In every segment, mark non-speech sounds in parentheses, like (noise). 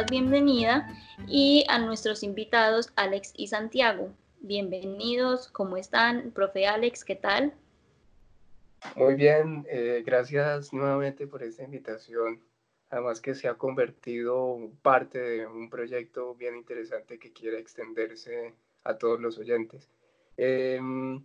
bienvenida y a nuestros invitados Alex y Santiago. Bienvenidos, ¿cómo están? Profe Alex, ¿qué tal? Muy bien, eh, gracias nuevamente por esta invitación. Además que se ha convertido parte de un proyecto bien interesante que quiere extenderse a todos los oyentes. Em,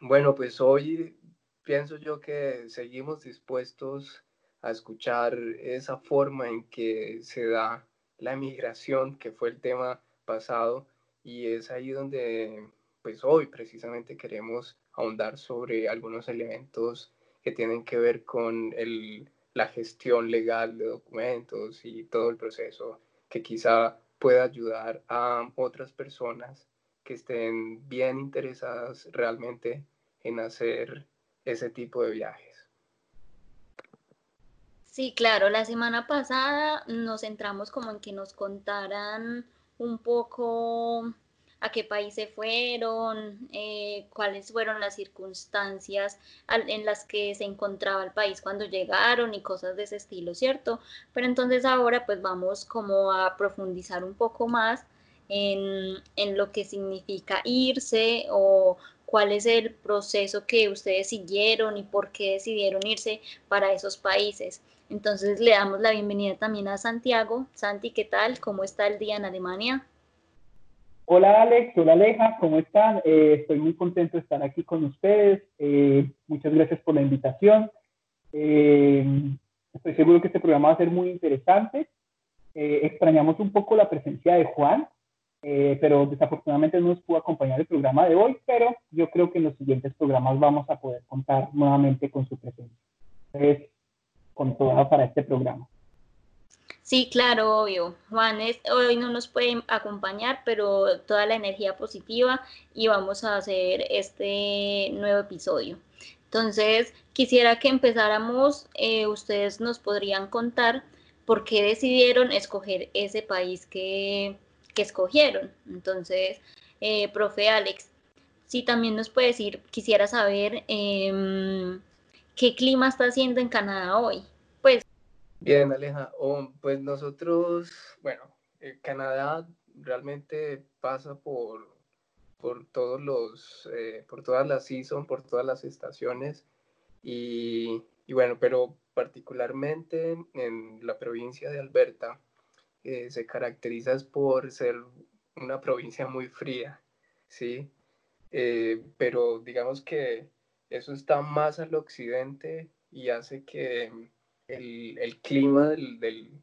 bueno, pues hoy pienso yo que seguimos dispuestos a escuchar esa forma en que se da la migración, que fue el tema pasado, y es ahí donde pues hoy precisamente queremos ahondar sobre algunos elementos que tienen que ver con el, la gestión legal de documentos y todo el proceso que quizá pueda ayudar a otras personas que estén bien interesadas realmente en hacer ese tipo de viajes. Sí, claro, la semana pasada nos centramos como en que nos contaran un poco a qué país se fueron, eh, cuáles fueron las circunstancias en las que se encontraba el país cuando llegaron y cosas de ese estilo, ¿cierto? Pero entonces ahora pues vamos como a profundizar un poco más en, en lo que significa irse o cuál es el proceso que ustedes siguieron y por qué decidieron irse para esos países. Entonces le damos la bienvenida también a Santiago. Santi, ¿qué tal? ¿Cómo está el día en Alemania? Hola Alex, hola Aleja, ¿cómo están? Eh, estoy muy contento de estar aquí con ustedes. Eh, muchas gracias por la invitación. Eh, estoy seguro que este programa va a ser muy interesante. extrañamos un poco la presencia de Juan, pero desafortunadamente no nos pudo acompañar el programa de hoy, pero yo creo que en los siguientes programas vamos a poder contar nuevamente con su presencia. Entonces, con para este programa. Sí, claro, obvio. Juan hoy no nos puede acompañar, pero toda la energía positiva y vamos a hacer este nuevo episodio. Entonces, quisiera que empezáramos, eh, ustedes nos podrían contar por qué decidieron escoger ese país que, escogieron. Entonces, eh, profe Alex, si también nos puede decir, quisiera saber em, qué clima está haciendo en Canadá hoy. Bien, Aleja. pues nosotros, bueno, eh, Canadá realmente pasa por, por todos los, eh, por todas las seasons, por todas las estaciones y, bueno, pero particularmente en la provincia de Alberta eh, se caracteriza por ser una provincia muy fría, ¿sí? pero digamos que eso está más al occidente y hace que el, clima del,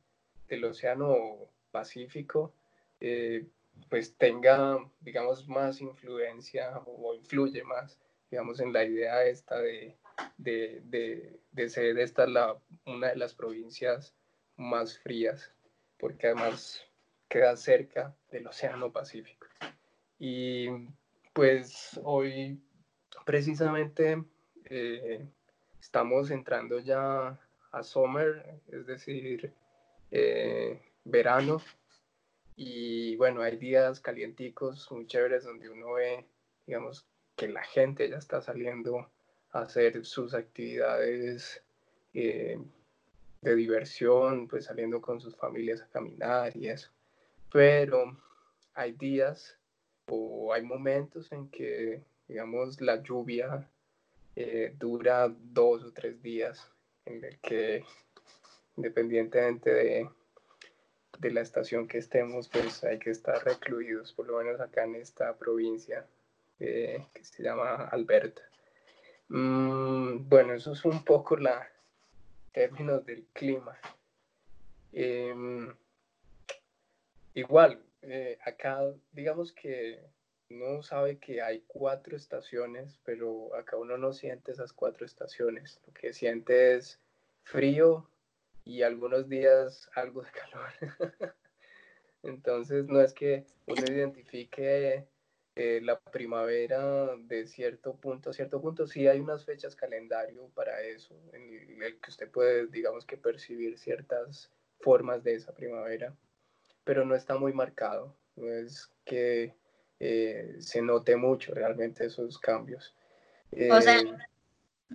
Océano Pacífico eh, pues tenga, digamos, más influencia o influye más, digamos, en la idea esta de, de, ser esta la, una de las provincias más frías, porque además queda cerca del Océano Pacífico. Y pues hoy precisamente eh, estamos entrando ya a summer, es decir, eh, verano. Y bueno, hay días calienticos muy chéveres donde uno ve, digamos, que la gente ya está saliendo a hacer sus actividades eh, de diversión, pues saliendo con sus familias a caminar y eso. Pero hay días o hay momentos en que, digamos, la lluvia eh, dura dos o tres días en el que independientemente de, de, la estación que estemos, pues hay que estar recluidos, por lo menos acá en esta provincia eh, que se llama Alberta. Mm, bueno, eso es un poco la términos del clima. Em, igual, eh, acá digamos que uno sabe que hay cuatro estaciones, pero acá uno no siente esas cuatro estaciones. Lo que siente es frío y algunos días algo de (laughs) calor. Entonces no es que uno identifique eh, la primavera de cierto punto a cierto punto. Sí hay unas fechas calendario para eso, en el que usted puede, digamos que percibir ciertas formas de esa primavera, pero no está muy marcado. No es que eh, se note mucho realmente esos cambios. o sea, eh,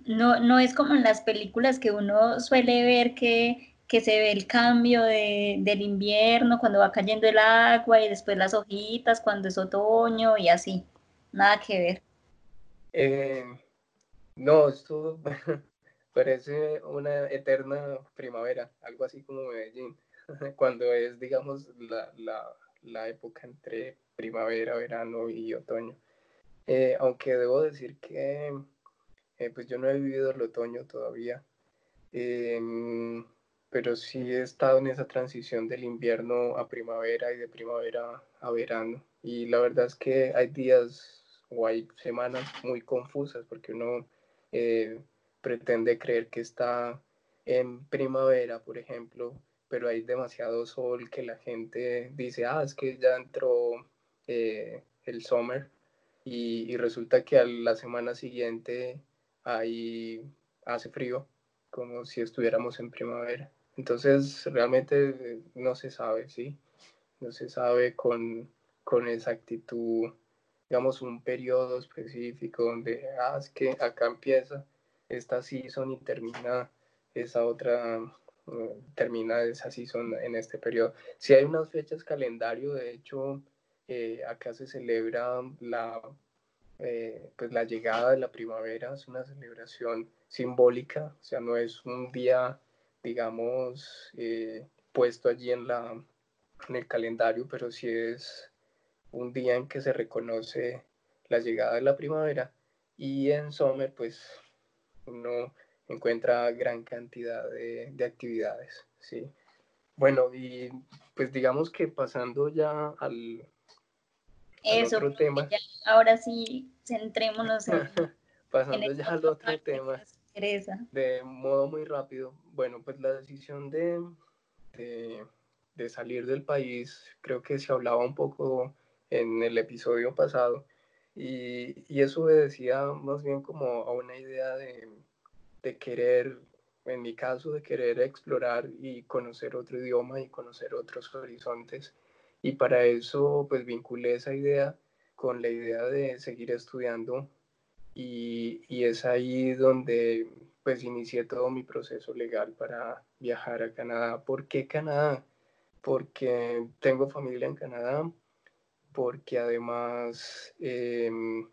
no, no es como en las películas que uno suele ver que, que se ve el cambio de, del invierno, cuando va cayendo el agua y después las hojitas, cuando es otoño y así. Nada que ver. Eh, no, esto (laughs) parece una eterna primavera, algo así como Medellín, (laughs) cuando es, digamos, la, la, la época entre primavera, verano y otoño. Eh, aunque debo decir que eh, pues yo no he vivido el otoño todavía, em, pero sí he estado en esa transición del invierno a primavera y de primavera a verano. Y la verdad es que hay días o hay semanas muy confusas porque uno eh, pretende creer que está en primavera, por ejemplo, pero hay demasiado sol que la gente dice, ah, es que ya entró eh, el summer y, resulta que a la semana siguiente ahí hace frío, como si estuviéramos en primavera. Entonces realmente no se sabe, ¿sí? No se sabe con, con exactitud, digamos, un periodo específico donde, ah, es que acá empieza esta season y termina esa otra termina esa season en este periodo. Si hay unas fechas calendario, de hecho, eh, acá se celebra la, eh, pues la llegada de la primavera, es una celebración simbólica, o sea, no es un día, digamos, eh, puesto allí en, la, en el calendario, pero sí es un día en que se reconoce la llegada de la primavera y en Summer, pues uno encuentra gran cantidad de, de actividades, ¿sí? Bueno, y pues digamos que pasando ya al, Eso, otro tema. ahora sí, centrémonos en... (laughs) pasando ya al otro tema. De modo muy rápido. Bueno, pues la decisión de, de, de salir del país, creo que se hablaba un poco en el episodio pasado, y, y eso obedecía más bien como a una idea de, de querer, en mi caso, de querer explorar y conocer otro idioma y conocer otros horizontes. Y para eso, pues vinculé esa idea con la idea de seguir estudiando y, y es ahí donde pues inicié todo mi proceso legal para viajar a Canadá. ¿Por qué Canadá? Porque tengo familia en Canadá, porque además em,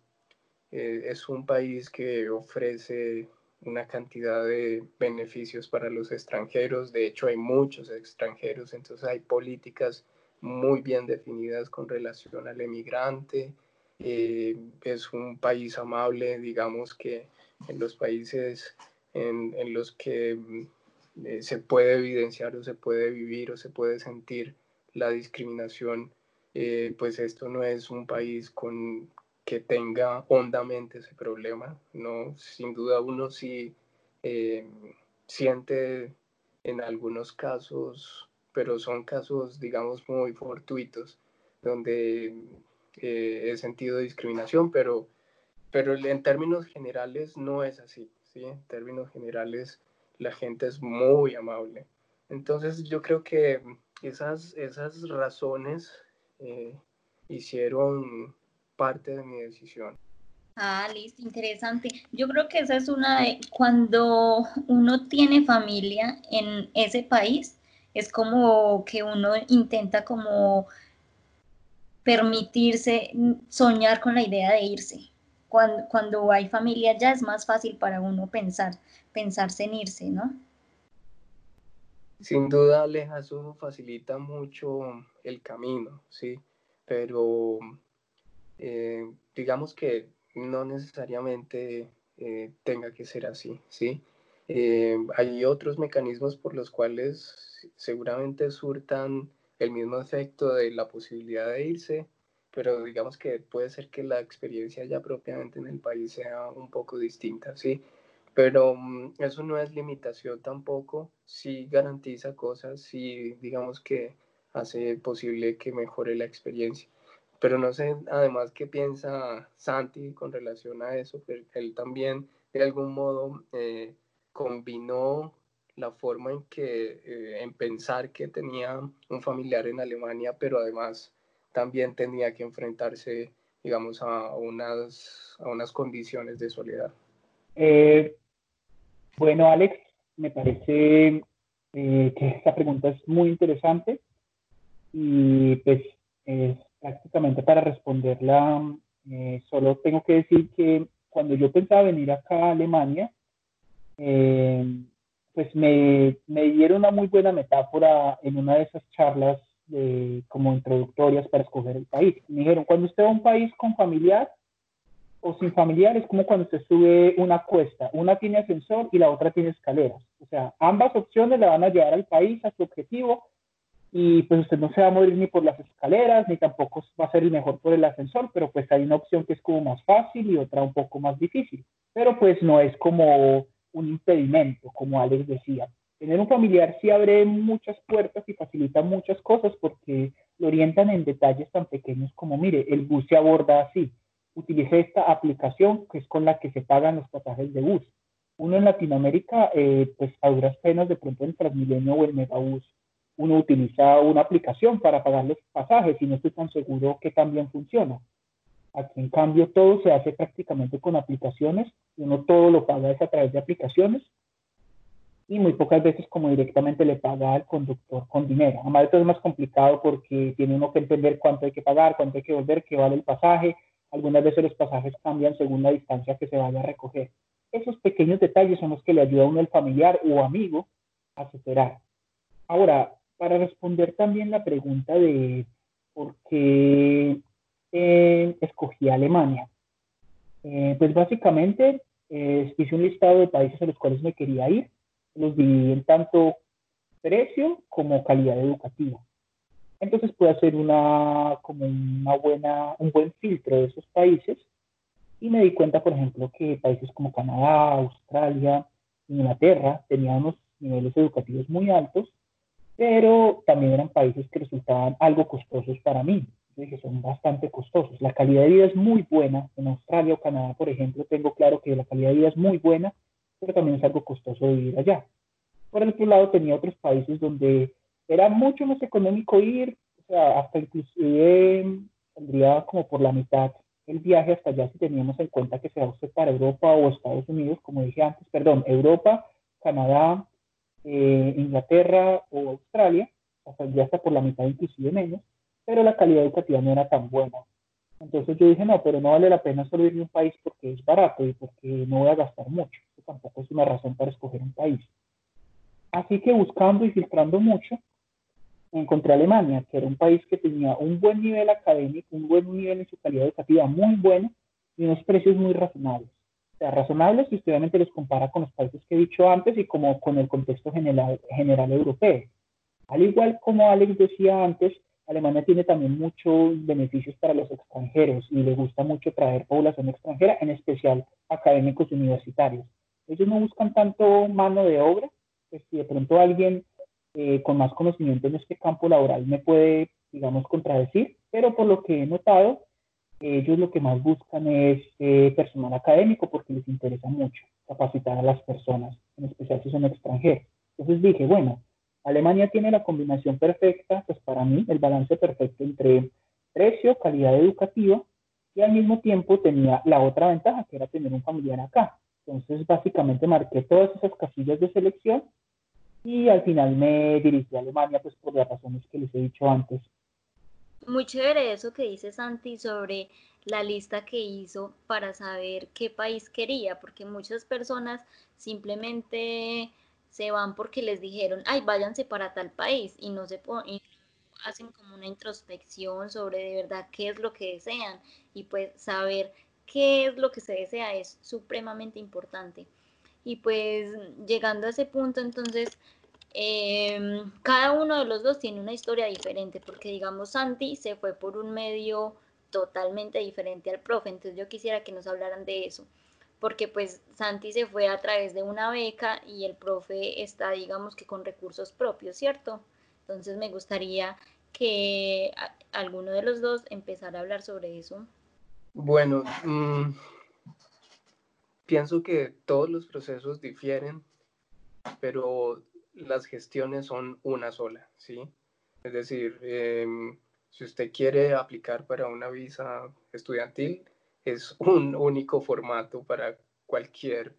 eh, es un país que ofrece una cantidad de beneficios para los extranjeros. De hecho, hay muchos extranjeros, entonces hay políticas muy bien definidas con relación al emigrante. Eh, es un país amable, digamos que en los países en, en los que mm, eh, se puede evidenciar o se puede vivir o se puede sentir la discriminación, eh, pues esto no es un país con, que tenga hondamente ese problema, ¿no? Sin duda uno sí siente en algunos casos, pero son casos, digamos, muy fortuitos, donde eh, he sentido discriminación, pero, pero en términos generales no es así, ¿sí? En términos generales la gente es muy amable. Entonces yo creo que esas, esas razones eh, hicieron parte de mi decisión. Ah, listo, interesante. Yo creo que esa es una de, cuando uno tiene familia en ese país, es como que uno intenta como permitirse soñar con la idea de irse. Cuando, cuando hay familia ya es más fácil para uno pensar, pensarse en irse, ¿no? Sin duda, Aleja, eso facilita mucho el camino, ¿sí? Pero eh, digamos que no necesariamente eh, tenga que ser así, ¿sí? Eh, hay otros mecanismos por los cuales seguramente surtan el mismo efecto de la posibilidad de irse, pero digamos que puede ser que la experiencia ya propiamente en el país sea un poco distinta, ¿sí? Pero mm, eso no es limitación tampoco, sí garantiza cosas, sí digamos que hace posible que mejore la experiencia. Pero no sé además qué piensa Santi con relación a eso, pero él también de algún modo eh, combinó la forma en que, eh, en pensar que tenía un familiar en Alemania, pero además también tenía que enfrentarse, digamos, a unas, a unas condiciones de soledad. Eh, bueno, Alex, me parece eh, que esta pregunta es muy interesante y pues es prácticamente para responderla solo tengo que decir que cuando yo pensaba venir acá a Alemania, eh, pues me, me, dieron una muy buena metáfora en una de esas charlas como introductorias para escoger el país. Me dijeron, cuando usted va a un país con familiar o sin familiar, es como cuando usted sube una cuesta. Una tiene ascensor y la otra tiene escaleras. O sea, ambas opciones le van a llevar al país, a su objetivo, y pues usted no se va a morir ni por las escaleras, ni tampoco va a ser el mejor por el ascensor, pero pues hay una opción que es como más fácil y otra un poco más difícil. Pero pues no es como un impedimento, como Alex decía. Tener un familiar sí abre muchas puertas y facilita muchas cosas porque lo orientan en detalles tan pequeños como, mire, el bus se aborda así, utilice esta aplicación que es con la que se pagan los pasajes de bus. Uno en Latinoamérica, eh, pues a duras penas de pronto en Transmilenio o el Megabús uno utiliza una aplicación para pagar los pasajes y no estoy tan seguro que también funciona. Aquí, en cambio, todo se hace prácticamente con aplicaciones uno todo lo paga a través de aplicaciones y muy pocas veces como directamente le paga al conductor con dinero. Además, esto es más complicado porque tiene uno que entender cuánto hay que pagar, cuánto hay que volver, qué vale el pasaje. Algunas veces los pasajes cambian según la distancia que se vaya a recoger. Esos pequeños detalles son los que le ayuda a uno el familiar o amigo a superar. Ahora, para responder también la pregunta de por qué eh, escogí Alemania. Eh, pues básicamente eh, hice un listado de países a los cuales me quería ir. Los dividí en tanto precio como calidad educativa. Entonces pude hacer una, como una buena, un buen filtro de esos países y me di cuenta, por ejemplo, que países como Canadá, Australia, Inglaterra tenían unos niveles educativos muy altos pero también eran países que resultaban algo costosos para mí. Dije, son bastante costosos. La calidad de vida es muy buena. En Australia o Canadá, por ejemplo, tengo claro que la calidad de vida es muy buena, pero también es algo costoso vivir allá. Por el otro lado, tenía otros países donde era mucho más económico ir, o sea, hasta inclusive saldría como por la mitad el viaje hasta allá si teníamos en cuenta que se va usted para Europa o Estados Unidos, como dije antes, perdón, Europa, Canadá, eh, Inglaterra o Australia, hasta ya está por la mitad, inclusive menos, pero la calidad educativa no era tan buena. Entonces yo dije, no, pero no vale la pena solo irme a un país porque es barato y porque no voy a gastar mucho. Eso tampoco es una razón para escoger un país. Así que buscando y filtrando mucho, encontré Alemania, que era un país que tenía un buen nivel académico, un buen nivel en su calidad educativa muy bueno y unos precios muy razonables razonables y usted obviamente los compara con los países que he dicho antes y como con el contexto general europeo. Al igual como Alex decía antes, Alemania tiene también muchos beneficios para los extranjeros y le gusta mucho traer población extranjera, en especial académicos universitarios. Ellos no buscan tanto mano de obra, pues si de pronto alguien eh, con más conocimiento en este campo laboral me puede, digamos, contradecir, pero por lo que he notado, ellos lo que más buscan es eh, personal académico porque les interesa mucho capacitar a las personas, en especial si son extranjeros. Entonces dije, bueno, Alemania tiene la combinación perfecta, pues para mí, el balance perfecto entre precio, calidad educativa y al mismo tiempo tenía la otra ventaja que era tener un familiar acá. Entonces básicamente marqué todas esas casillas de selección y al final me dirigí a Alemania pues por las razones que les he dicho antes muy chévere eso que dice Santi sobre la lista que hizo para saber qué país quería, porque muchas personas simplemente se van porque les dijeron, ay, váyanse para tal país y no se hacen como una introspección sobre de verdad qué es lo que desean y pues saber qué es lo que se desea es supremamente importante. Y pues llegando a ese punto, entonces Em, cada uno de los dos tiene una historia diferente, porque digamos Santi se fue por un medio totalmente diferente al profe, entonces yo quisiera que nos hablaran de eso, porque pues Santi se fue a través de una beca y el profe está digamos que con recursos propios, ¿cierto? Entonces me gustaría que alguno de los dos empezara a hablar sobre eso. Bueno, mm, pienso que todos los procesos difieren, pero las gestiones son una sola, ¿sí? Es decir, em, si usted quiere aplicar para una visa estudiantil, es un único formato para cualquier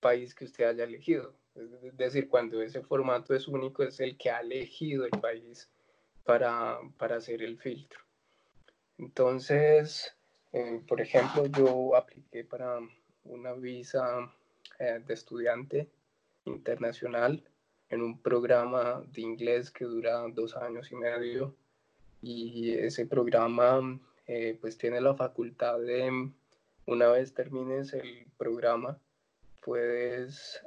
país que usted haya elegido. Es decir, cuando ese formato es único, es el que ha elegido el país para, para hacer el filtro. Entonces, eh, por ejemplo, yo apliqué para una visa eh, de estudiante internacional en un programa de inglés que dura dos años y medio y ese programa eh, pues tiene la facultad de una vez termines el programa puedes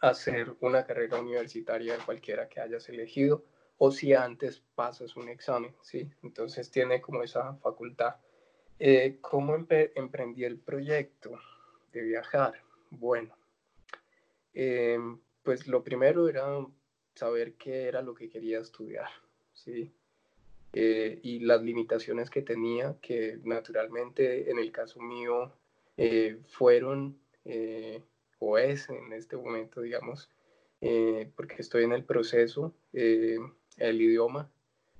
hacer una carrera universitaria cualquiera que hayas elegido o si antes pasas un examen, ¿sí? Entonces tiene como esa facultad. Eh, ¿Cómo emprendí el proyecto de viajar? Bueno, em, pues lo primero era saber qué era lo que quería estudiar, ¿sí? Eh, y las limitaciones que tenía, que naturalmente en el caso mío eh, fueron, o es en este momento, digamos, porque estoy en el proceso, el idioma.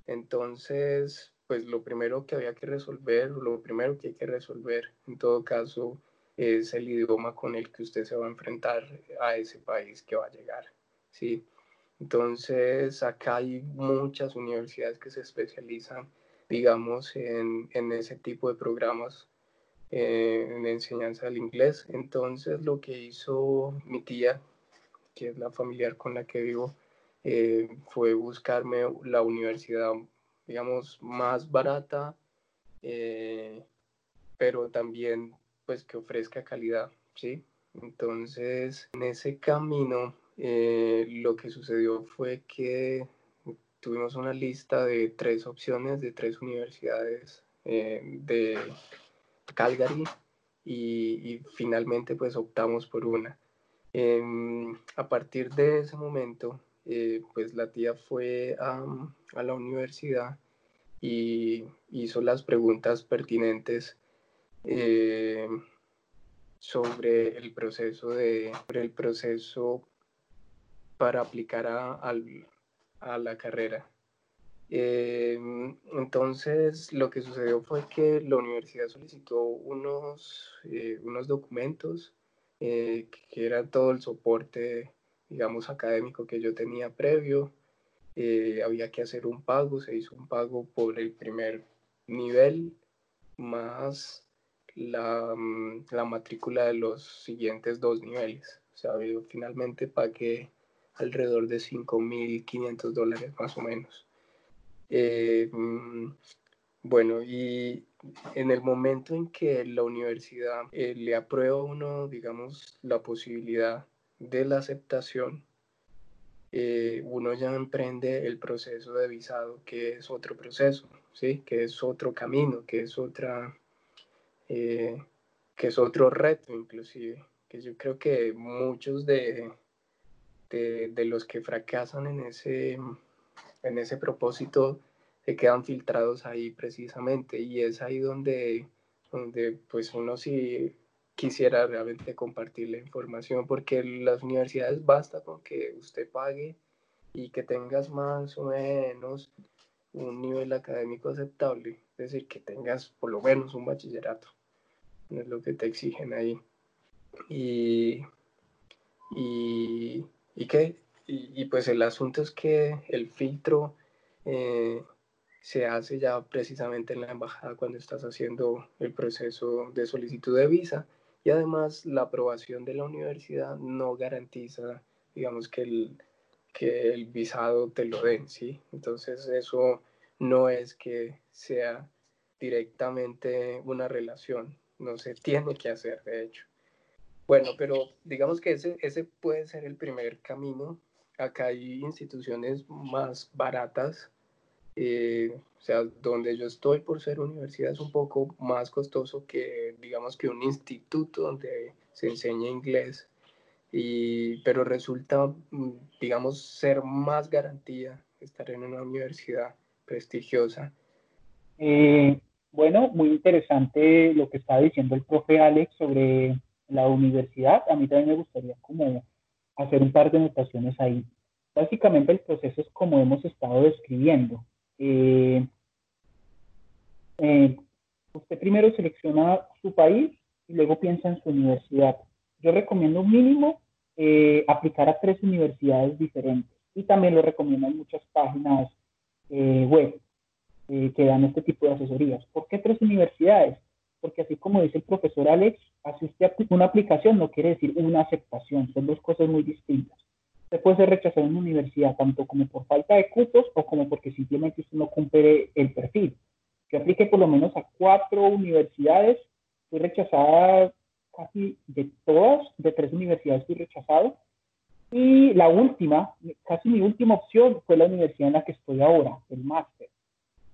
Entonces, pues lo primero que había que resolver, lo primero que hay que resolver en todo caso es el idioma con el que usted se va a enfrentar a ese país que va a llegar, ¿sí? Entonces, acá hay muchas universidades que se especializan, digamos, en, en ese tipo de programas eh, en enseñanza del inglés. Entonces, lo que hizo mi tía, que es la familiar con la que vivo, eh, fue buscarme la universidad, digamos, más barata, eh, pero también pues que ofrezca calidad, ¿sí? Entonces, en ese camino, eh, lo que sucedió fue que tuvimos una lista de tres opciones de tres universidades de Calgary y, finalmente pues optamos por una. Em, a partir de ese momento, eh, pues la tía fue a, a, la universidad y hizo las preguntas pertinentes eh, sobre el proceso de el proceso para aplicar a, a la carrera. Eh, entonces, lo que sucedió fue que la universidad solicitó unos, unos documentos que era todo el soporte digamos, académico que yo tenía previo. Eh, había que hacer un pago, se hizo un pago por el primer nivel más la, mm, la matrícula de los siguientes dos niveles. O sea, yo finalmente pagué alrededor de 5.500 dólares más o menos. Eh, mm, bueno, y en el momento en que la universidad eh, le aprueba uno, digamos, la posibilidad de la aceptación, eh, uno ya emprende el proceso de visado, que es otro proceso, ¿sí? que es otro camino, que es otra, eh, que es otro reto inclusive, que yo creo que muchos de, de, los que fracasan en ese, en ese propósito se quedan filtrados ahí precisamente. Y es ahí donde, donde pues uno sí quisiera realmente compartir la información porque las universidades basta con que usted pague y que tengas más o menos un nivel académico aceptable, es decir, que tengas por lo menos un bachillerato, es lo que te exigen ahí. Y, y, y, y, pues el asunto es que el filtro eh, se hace ya precisamente en la embajada cuando estás haciendo el proceso de solicitud de visa y además la aprobación de la universidad no garantiza, digamos, que el, que el visado te lo den, ¿sí? Entonces eso no es que sea directamente una relación, no se tiene que hacer, de hecho. Bueno, pero digamos que ese, ese puede ser el primer camino. Acá hay instituciones más baratas eh, o sea, donde yo estoy por ser universidad es un poco más costoso que, digamos, que un instituto donde se enseña inglés, y, pero resulta, mm, digamos, ser más garantía estar en una universidad prestigiosa. Eh, bueno, muy interesante lo que está diciendo el profe Alex sobre la universidad. A mí también me gustaría como hacer un par de anotaciones ahí. Básicamente el proceso es como hemos estado describiendo. Eh, eh, usted primero selecciona su país y luego piensa en su universidad. Yo recomiendo mínimo eh, aplicar a tres universidades diferentes. Y también lo recomiendan muchas páginas web que dan este tipo de asesorías. ¿Por qué tres universidades? Porque así como dice el profesor Alex, asiste una aplicación no quiere decir una aceptación, son dos cosas muy distintas. Usted puede ser rechazado en una universidad tanto como por falta de cupos o como porque simplemente usted no cumple el perfil. Yo apliqué por lo menos a cuatro universidades, fui rechazada casi de todas, de tres universidades fui rechazado. Y la última, casi mi última opción fue la universidad en la que estoy ahora, el máster,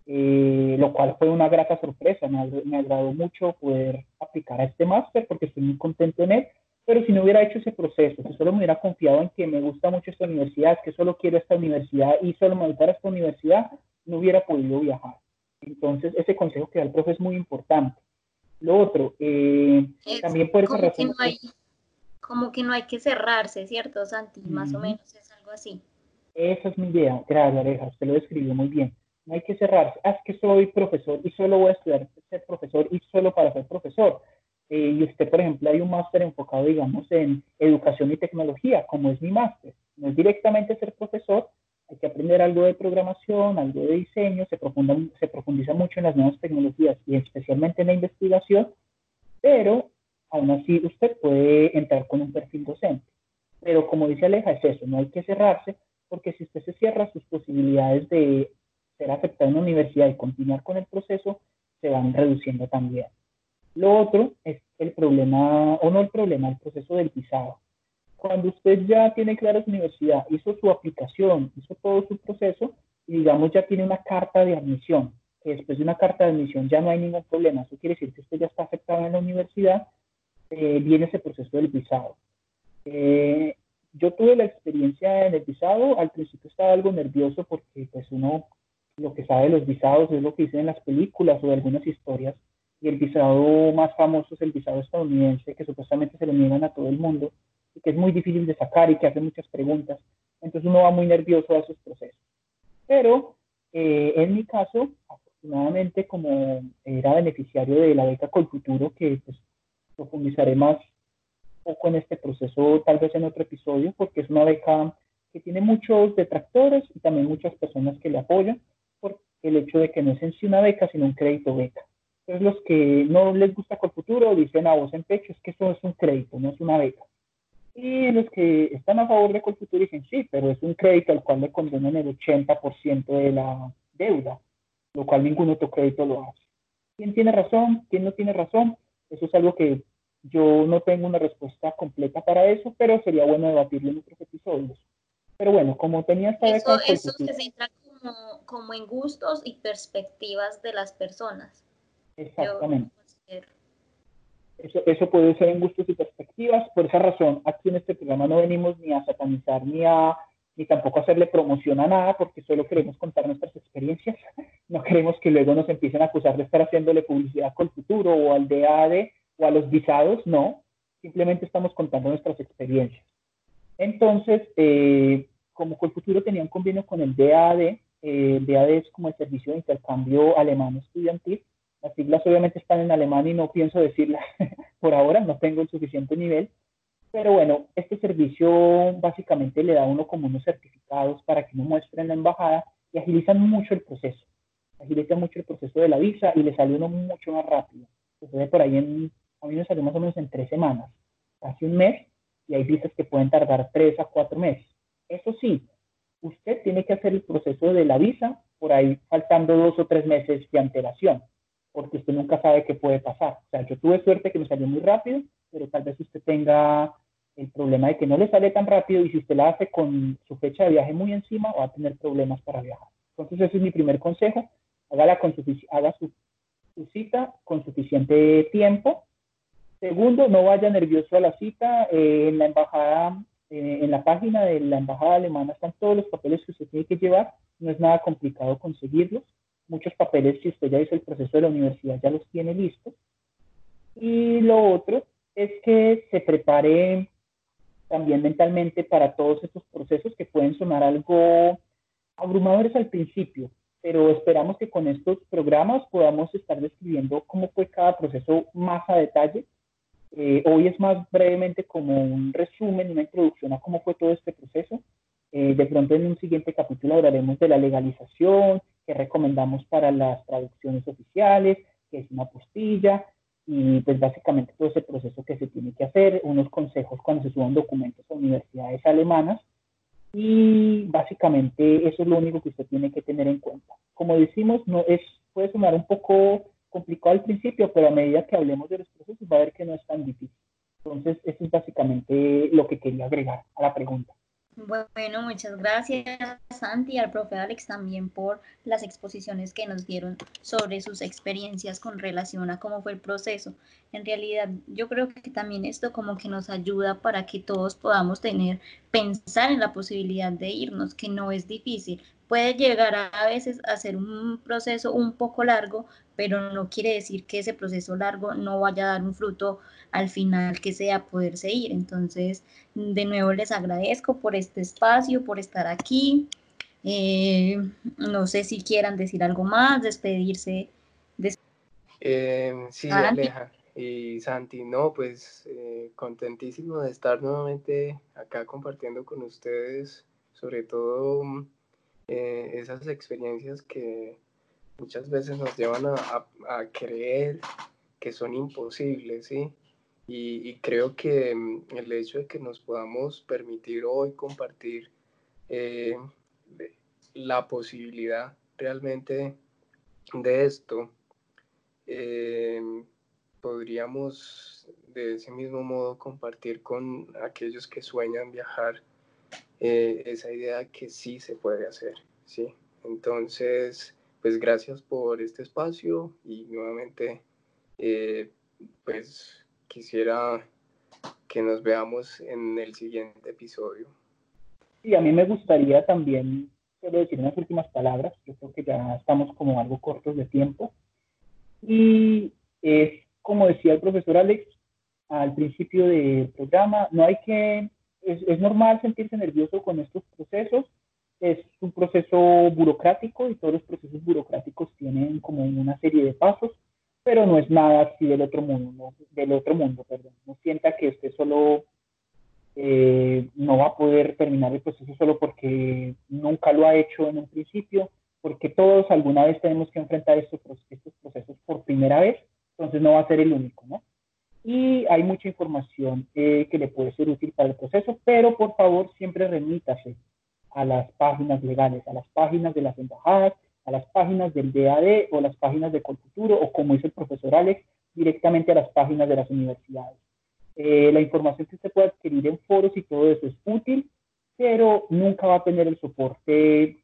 eh, lo cual fue una grata sorpresa. Me, me agradó mucho poder aplicar a este máster porque estoy muy contento en él. Pero si no hubiera hecho ese proceso, si solo me hubiera confiado en que me gusta mucho esta universidad, que solo quiero esta universidad y solo me voy a esta universidad, no hubiera podido viajar. Entonces, ese consejo que da el profe es muy importante. Lo otro, eh, también por esa razón... no hay, como que no hay que cerrarse, ¿cierto, Santi? Más o menos es algo así. Esa es mi idea. Gracias, Aleja. Usted lo describió muy bien. No hay que cerrarse. Ah, es que soy profesor y solo voy a estudiar ser profesor y solo para ser profesor. Eh, y usted, por ejemplo, hay un máster enfocado, digamos, en educación y tecnología, como es mi máster. No es directamente ser profesor, hay que aprender algo de programación, algo de diseño, se, se profundiza mucho en las nuevas tecnologías y especialmente en la investigación, pero aún así usted puede entrar con un perfil docente. Pero como dice Aleja, es eso, no hay que cerrarse, porque si usted se cierra, sus posibilidades de ser aceptado en la universidad y continuar con el proceso se van reduciendo también. Lo otro es el problema, o no el problema, el proceso del visado cuando usted ya tiene clara su universidad, hizo su aplicación, hizo todo su proceso y digamos ya tiene una carta de admisión, después de una carta de admisión ya no hay ningún problema, eso quiere decir que usted ya está aceptado en la universidad, eh, viene ese proceso del visado. Eh, yo tuve la experiencia en el visado, al principio estaba algo nervioso porque pues uno lo que sabe de los visados es lo que dicen en las películas o de algunas historias, y el visado más famoso es el visado estadounidense, que supuestamente se lo niegan a todo el mundo, y que es muy difícil de sacar y que hace muchas preguntas. Entonces uno va muy nervioso a esos procesos. Pero eh, en mi caso, afortunadamente, como era beneficiario de la beca Colfuturo, que pues, profundizaré más poco en este proceso, tal vez en otro episodio, porque es una beca que tiene muchos detractores y también muchas personas que le apoyan el hecho de que no es en sí una beca, sino un crédito beca. Entonces los que no les gusta Colfuturo dicen a voz en pecho, es que eso es un crédito, no es una beca. Y los que están a favor de Colfutur dicen sí, pero es un crédito al cual le condenan el 80% de la deuda, lo cual ningún otro crédito lo hace. ¿Quién tiene razón? ¿Quién no tiene razón? Eso es algo que yo no tengo una respuesta completa para eso, pero sería bueno debatirlo en otros episodios. Pero bueno, como tenía esta Eso, eso se centra como, como, en gustos y perspectivas de las personas. Exactamente. Eso, puede ser en gustos y perspectivas. Por esa razón, aquí en este programa no venimos ni a satanizar ni a ni tampoco a hacerle promoción a nada, porque solo queremos contar nuestras experiencias. (laughs) No queremos que luego nos empiecen a acusar de estar haciéndole publicidad con el futuro o al DAD o a los visados. No, simplemente estamos contando nuestras experiencias. Entonces, eh, como Colfuturo tenía un convenio con el DAD, eh, el DAD es como el Servicio de Intercambio Alemán Estudiantil, las siglas obviamente están en alemán y no pienso decirlas (laughs) por ahora, no tengo el suficiente nivel. Pero bueno, este servicio básicamente le da uno como unos certificados para que uno muestre en la embajada y agilizan mucho el proceso. Agilizan mucho el proceso de la visa y le sale uno mucho más rápido. Se por ahí en, a mí me salió más o menos en tres semanas, casi un mes, y hay visas que pueden tardar tres a cuatro meses. Eso sí, usted tiene que hacer el proceso de la visa por ahí faltando dos o tres meses de antelación porque usted nunca sabe qué puede pasar. O sea, yo tuve suerte que me salió muy rápido, pero tal vez usted tenga el problema de que no le sale tan rápido y si usted la hace con su fecha de viaje muy encima, va a tener problemas para viajar. Entonces, ese es mi primer consejo. Haga su, cita con suficiente tiempo. Segundo, no vaya nervioso a la cita. Eh, en la embajada, eh, en la página de la embajada alemana están todos los papeles que usted tiene que llevar. No es nada complicado conseguirlos muchos papeles, si usted ya hizo el proceso de la universidad, ya los tiene listos. Y lo otro es que se prepare también mentalmente para todos estos procesos que pueden sonar algo abrumadores al principio, pero esperamos que con estos programas podamos estar describiendo cómo fue cada proceso más a detalle Eh, hoy es más brevemente como un resumen, una introducción a cómo fue todo este proceso. Eh, de pronto en un siguiente capítulo hablaremos de la legalización, que recomendamos para las traducciones oficiales, que es una postilla, y pues básicamente todo ese proceso que se tiene que hacer, unos consejos cuando se suban documentos a universidades alemanas, y básicamente eso es lo único que usted tiene que tener en cuenta. Como decimos, no es, puede sonar un poco complicado al principio, pero a medida que hablemos de los procesos va a ver que no es tan difícil. Entonces, eso es básicamente lo que quería agregar a la pregunta. Bueno, muchas gracias Santi y al profe Alex también por las exposiciones que nos dieron sobre sus experiencias con relación a cómo fue el proceso. En realidad, yo creo que también esto como que nos ayuda para que todos podamos tener, pensar en la posibilidad de irnos, que no es difícil. Puede llegar a, veces a ser un proceso un poco largo, pero no quiere decir que ese proceso largo no vaya a dar un fruto al final que sea poderse ir. Entonces, de nuevo les agradezco por este espacio, por estar aquí. Eh, no sé si quieran decir algo más, despedirse. Em, sí, Aleja y Santi, no, pues eh, contentísimo de estar nuevamente acá compartiendo con ustedes, sobre todo eh, esas experiencias que muchas veces nos llevan a, creer que son imposibles, ¿sí? Y, creo que mm, el hecho de que nos podamos permitir hoy compartir eh, la posibilidad realmente de esto, eh, podríamos de ese mismo modo compartir con aquellos que sueñan viajar eh, esa idea que sí se puede hacer, ¿sí? Entonces, pues gracias por este espacio y nuevamente, eh, pues quisiera que nos veamos en el siguiente episodio. Y a mí me gustaría también solo decir unas últimas palabras. Yo creo que ya estamos como algo cortos de tiempo. Y es como decía el profesor Alex al principio del programa, no hay que, es, es normal sentirse nervioso con estos procesos, es un proceso burocrático y todos los procesos burocráticos tienen como una serie de pasos, pero no es nada así del otro mundo, ¿no? del otro mundo, perdón. No sienta que usted solo eh, no va a poder terminar el proceso solo porque nunca lo ha hecho en un principio, porque todos alguna vez tenemos que enfrentar estos, estos procesos por primera vez, entonces no va a ser el único, ¿no? Y hay mucha información eh, que le puede ser útil para el proceso, pero por favor siempre remítase a las páginas legales, a las páginas de las embajadas, a las páginas del DAD o las páginas de Colfuturo o como dice el profesor Alex, directamente a las páginas de las universidades. Eh, la información que usted puede adquirir en foros y todo eso es útil, pero nunca va a tener el soporte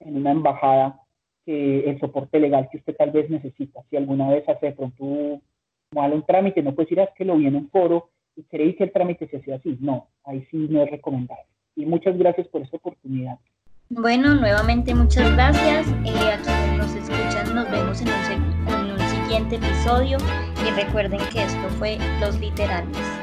en una embajada, que el soporte legal que usted tal vez necesita. Si alguna vez hace de pronto mal un trámite, no puede decir, ah, es que lo vi en un foro y creí que el trámite se hacía así. No, ahí sí no es recomendable y muchas gracias por esta oportunidad. Bueno, nuevamente muchas gracias. Eh, a quienes nos escuchan, nos vemos en un siguiente episodio y recuerden que esto fue Los Literales.